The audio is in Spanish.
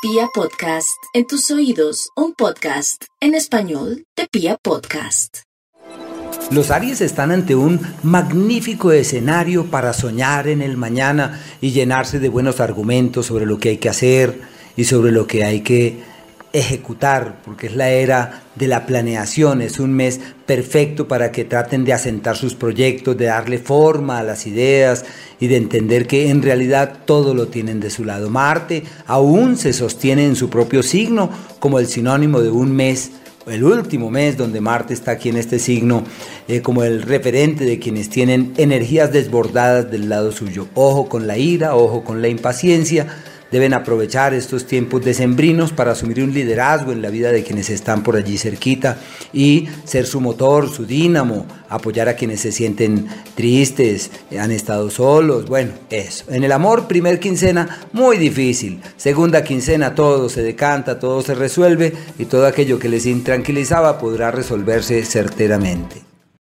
Pia Podcast, en tus oídos, un podcast en español de Pia Podcast. Los Aries están ante un magnífico escenario para soñar en el mañana y llenarse de buenos argumentos sobre lo que hay que hacer y sobre lo que hay que ejecutar, porque es la era de la planeación, es un mes perfecto para que traten de asentar sus proyectos, de darle forma a las ideas y de entender que en realidad todo lo tienen de su lado. Marte aún se sostiene en su propio signo como el sinónimo de un mes el último mes donde Marte está aquí en este signo, eh, como el referente de quienes tienen energías desbordadas del lado suyo. Ojo con la ira, ojo con la impaciencia, deben aprovechar estos tiempos decembrinos para asumir un liderazgo en la vida de quienes están por allí cerquita y ser su motor, su dínamo, apoyar a quienes se sienten tristes, han estado solos, bueno, eso. En el amor, primer quincena, muy difícil. Segunda quincena, todo se decanta, todo se resuelve y todo aquello que les intranquilizaba podrá resolverse certeramente.